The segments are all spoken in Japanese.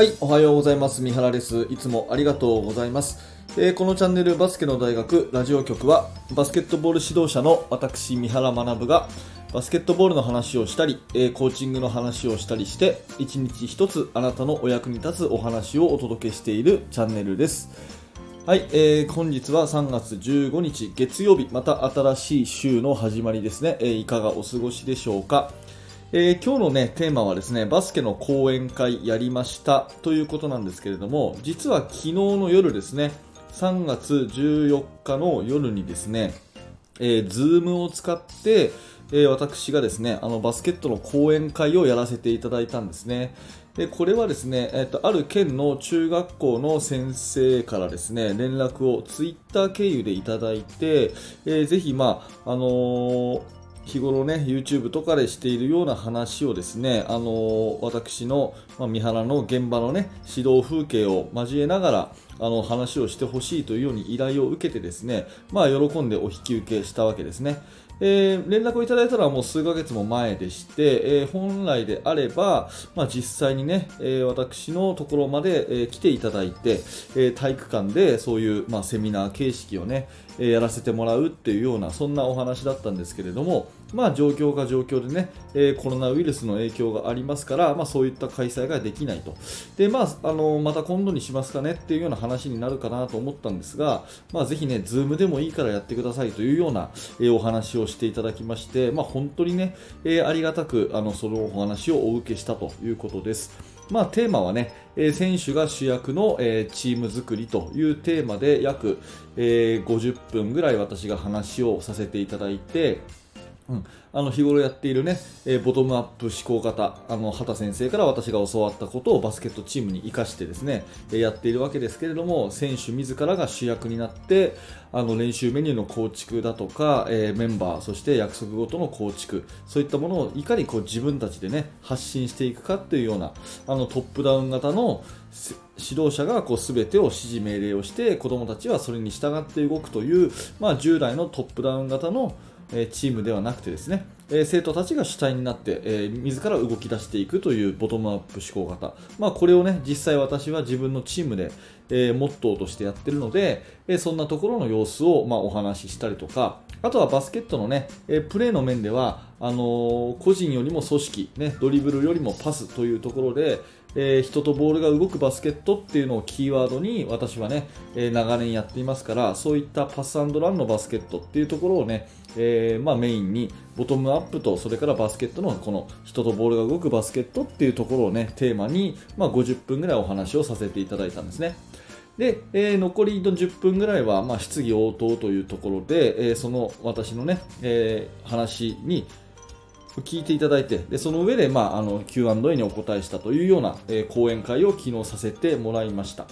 はい、おはようございます。三原です。いつもありがとうございます。えーこのチャンネルバスケの大学ラジオ局はバスケットボール指導者の私三原学がバスケットボールの話をしたり、えーコーチングの話をしたりして一日一つあなたのお役に立つお話をお届けしているチャンネルです。はい、えー本日は3月15日月曜日、また新しい週の始まりですね。えーいかがお過ごしでしょうか。えー今日のね、テーマはですね、バスケの講演会やりましたということなんですけれども、実は昨日の夜ですね、3月14日の夜にですね、えー、Zoom を使って、えー私がですね、あのバスケットの講演会をやらせていただいたんですね。でこれはですね、えっとある県の中学校の先生からですね連絡をツイッター経由でいただいて、えーぜひ、まああのー日頃ね YouTube とかでしているような話をですね、あのー私の、まあ、三原の現場のね指導風景を交えながらあの話をしてほしいというように依頼を受けてですね、まあ、喜んでお引き受けしたわけですね。えー連絡をいただいたのはもう数ヶ月も前でして、えー本来であれば、まあ、実際にね、えー私のところまで、え来ていただいて、え体育館でそういう、まあ、セミナー形式をね、えやらせてもらうっていうようなそんなお話だったんですけれども、まあ、状況が状況でね、えコロナウイルスの影響がありますから、まあ、そういった開催ができないとで、まあ、あのまた今度にしますかねっていうような話になるかなと思ったんですが、まあ、ぜひね、ズームでもいいからやってくださいというような、えお話をしていただきまして、まあ、本当にね、えありがたくあのそのお話をお受けしたということです。まあ、テーマはね、え選手が主役の、えチーム作りというテーマで約、えー50分ぐらい私が話をさせていただいて、うん、あの日頃やっているね、えーボトムアップ思考型あの畑先生から私が教わったことをバスケットチームに生かしてですね、えーやっているわけですけれども選手自らが主役になってあの練習メニューの構築だとか、えーメンバーそして約束ごとの構築そういったものをいかにこう自分たちでね発信していくかっていうようなあのトップダウン型の指導者がこう全てを指示命令をして子どもたちはそれに従って動くという、まあ、従来のトップダウン型のえチームではなくてですね、え生徒たちが主体になって、え自ら動き出していくというボトムアップ思考型、まあ、これをね実際私は自分のチームで、えモットーとしてやってるので、えそんなところの様子を、まあ、お話ししたりとかあとはバスケットのね、えプレーの面ではあの個人よりも組織、ね、ドリブルよりもパスというところで、えー人とボールが動くバスケットっていうのをキーワードに私はね、えー長年やっていますからそういったパスランのバスケットっていうところをね、えーまあ、メインにボトムアップとそれからバスケットのこの人とボールが動くバスケットっていうところをねテーマに、まあ、50分ぐらいお話をさせていただいたんですね。で、えー残りの10分ぐらいは、まあ、質疑応答というところで、えーその私のね、えー話に聞いていただいてでその上で、まあ、あの Q&A にお答えしたというような、えー講演会を昨日させてもらいました。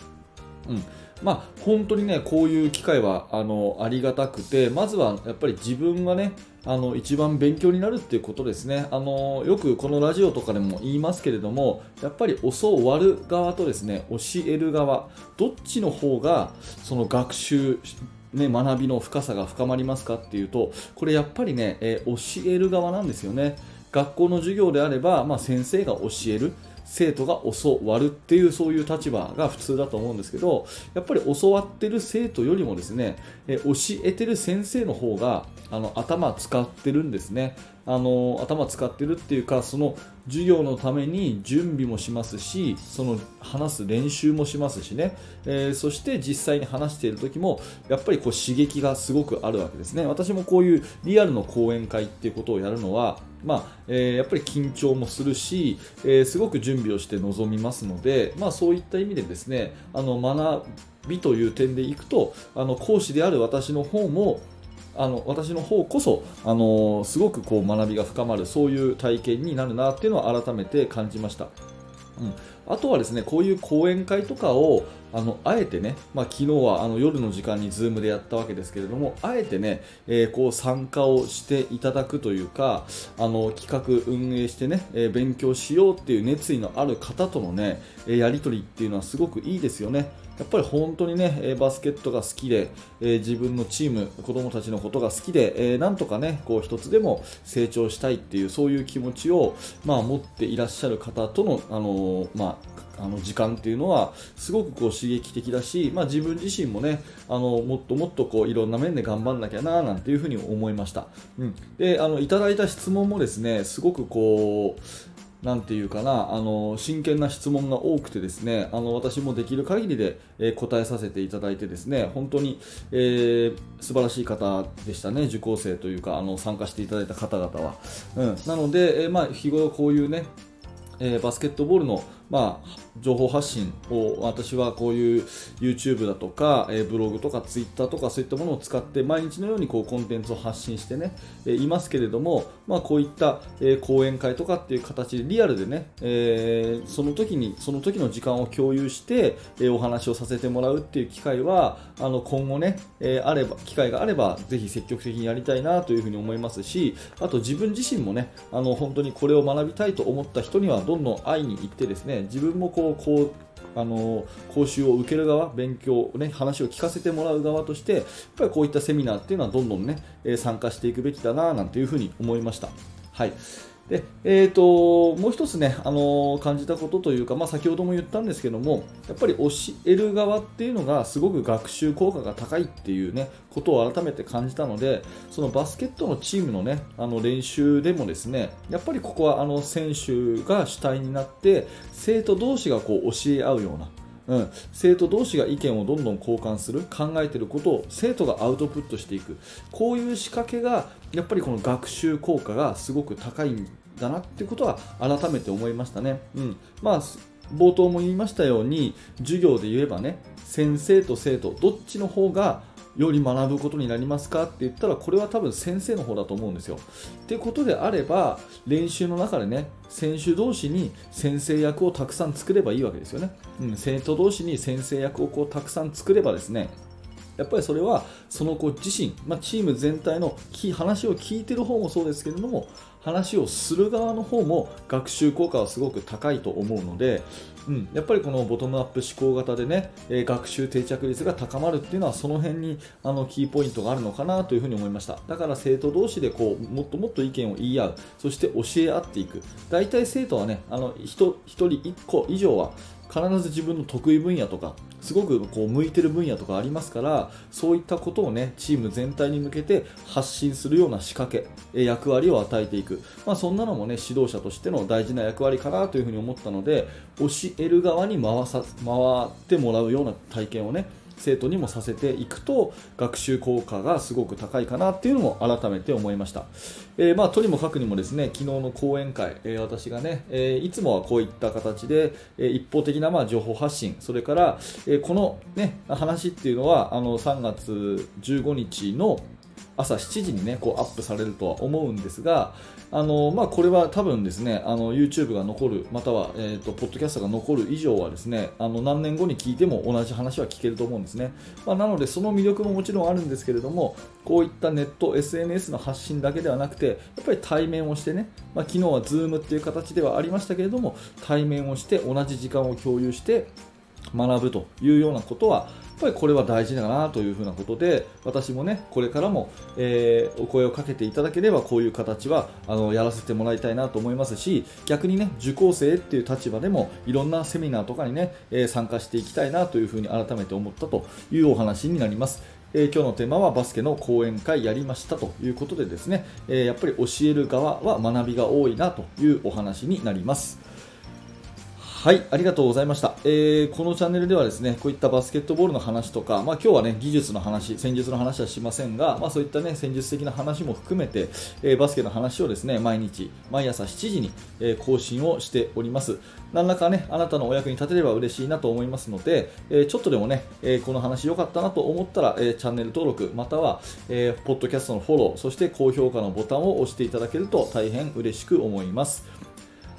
うんまあ、本当にねこういう機会はあのありがたくてまずはやっぱり自分がねあの一番勉強になるっていうことですねあのよくこのラジオとかでも言いますけれどもやっぱり教わる側とですね教える側どっちの方がその学習ね、学びの深さが深まりますかっていうとこれやっぱりね、えー教える側なんですよね。学校の授業であれば、まあ、先生が教える生徒が教わるっていうそういう立場が普通だと思うんですけどやっぱり教わってる生徒よりもですね、え教えてる先生の方があの頭使ってるんですね。あの頭使ってるっていうかその授業のために準備もしますしその話す練習もしますしね、えーそして実際に話している時もやっぱりこう刺激がすごくあるわけですね。私もこういうリアルの講演会っていうことをやるのはまあえーやっぱり緊張もするし、えーすごく準備をして臨みますので、まあ、そういった意味でですねあの学びという点でいくとあの講師である私の方もあの私の方こそ、あのすごくこう学びが深まるそういう体験になるなっていうのを改めて感じました。うん、あとはですねこういう講演会とかをあのあえてね、まあ、昨日はあの夜の時間に Zoom でやったわけですけれどもあえてね、えーこう参加をしていただくというかあの企画運営してね、えー勉強しようっていう熱意のある方とのね、やり取りっていうのはすごくいいですよね。やっぱり本当にね、バスケットが好きで、自分のチーム、子供たちのことが好きで、なんとかね、こう一つでも成長したいっていう、そういう気持ちを、まあ、持っていらっしゃる方との、あのまあ、あの時間っていうのはすごくこう刺激的だし、まあ、自分自身もねあのもっともっとこういろんな面で頑張んなきゃななんていうふうに思いました、うん、であのいただいた質問もですねすごくこうなんていうかなあの真剣な質問が多くてですねあの私もできる限りで、えー、答えさせていただいてですね本当に、えー、素晴らしい方でしたね受講生というかあの参加していただいた方々は、うん、なので、えー、まあ、日頃こういうねえー、バスケットボールの、まあ、情報発信を私はこういう YouTube だとか、えー、ブログとか Twitter とかそういったものを使って毎日のようにこうコンテンツを発信してね、えー、いますけれども、まあ、こういった、えー、講演会とかっていう形でリアルでね、えー、その時にその時の時間を共有して、えー、お話をさせてもらうっていう機会はあの今後ね、えー、あれば機会があればぜひ積極的にやりたいなというふうに思いますしあと自分自身もねあの本当にこれを学びたいと思った人にはどんどん会いに行ってですね自分もこうこうあの講習を受ける側、勉強、ね、話を聞かせてもらう側として、やっぱりこういったセミナーっていうのはどんどんね、参加していくべきだななんていうふうに思いました。はいでえーと、もう一つね、あの、感じたことというか、まあ、先ほども言ったんですけどもやっぱり教える側っていうのがすごく学習効果が高いっていうねことを改めて感じたのでそのバスケットのチームのねあの練習でもですねやっぱりここはあの選手が主体になって生徒同士がこう教え合うようなうん、生徒同士が意見をどんどん交換する考えてることを生徒がアウトプットしていく。こういう仕掛けがやっぱりこの学習効果がすごく高いんだなってことは改めて思いましたね。うん。まあ冒頭も言いましたように授業で言えばね先生と生徒どっちの方がより学ぶことになりますかって言ったらこれは多分先生の方だと思うんですよ。ってことであれば練習の中でね選手同士に先生役をたくさん作ればいいわけですよね。うん、生徒同士に先生役をこうたくさん作ればですねやっぱりそれはその子自身、まあ、チーム全体の話を聞いてる方もそうですけれども話をする側の方も学習効果はすごく高いと思うので、うん、やっぱりこのボトムアップ思考型でね、え、学習定着率が高まるっていうのはその辺にあのキーポイントがあるのかなというふうに思いました。だから生徒同士でこうもっともっと意見を言い合う。そして教え合っていく。大体生徒はねあの 1, 1人1個以上は必ず自分の得意分野とかすごくこう向いてる分野とかありますからそういったことをねチーム全体に向けて発信するような仕掛け役割を与えていく、まあ、そんなのもね指導者としての大事な役割かなというふに思ったので教える側に回さ回ってもらうような体験をね生徒にもさせていくと学習効果がすごく高いかなっていうのも改めて思いました、えー、まあ、とにもかくにもですね昨日の講演会、えー、私がね、えー、いつもはこういった形で、え一方的なまあ情報発信それから、えこの、ね、話っていうのはあの3月15日の朝7時にねこうアップされるとは思うんですがあの、まあ、これは多分ですねあの YouTube が残るまたは、えーと、ポッドキャストが残る以上はですねあの何年後に聞いても同じ話は聞けると思うんですね、まあ、なのでその魅力ももちろんあるんですけれどもこういったネット SNS の発信だけではなくてやっぱり対面をしてね、まあ、昨日は Zoom っていう形ではありましたけれども対面をして同じ時間を共有して学ぶというようなことはやっぱりこれは大事だなというふうなことで私もねこれからも、えー、お声をかけていただければこういう形はあのやらせてもらいたいなと思いますし逆にね受講生っていう立場でもいろんなセミナーとかにね、えー、参加していきたいなというふうに改めて思ったというお話になります。えー、今日のテーマはバスケの講演会やりましたということでですね、え、やっぱり教える側は学びが多いなというお話になります。はい、ありがとうございました、えー、このチャンネルではですねこういったバスケットボールの話とか、まあ、今日はね技術の話、戦術の話はしませんが、まあ、そういったね戦術的な話も含めて、えー、バスケの話をですね毎日、毎朝7時に、えー、更新をしております。何らかねあなたのお役に立てれば嬉しいなと思いますので、えちょっとでもね、えこの話良かったなと思ったら、えチャンネル登録または、えポッドキャストのフォローそして高評価のボタンを押していただけると大変嬉しく思います。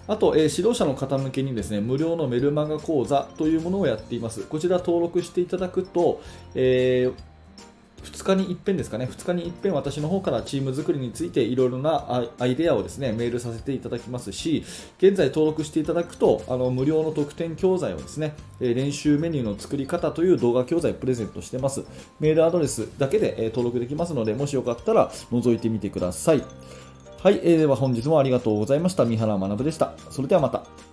あと、えー、指導者の方向けにですね無料のメルマガ講座というものをやっています。こちら登録していただくと、えー2日に一遍ですかね、2日に一遍私の方からチーム作りについていろいろなアイデアをですね、メールさせていただきますし、現在登録していただくと、あの無料の特典教材をですね、練習メニューの作り方という動画教材プレゼントしてます。メールアドレスだけで登録できますので、もしよかったら覗いてみてください。はい、えー、では本日もありがとうございました。三原学でした。それではまた。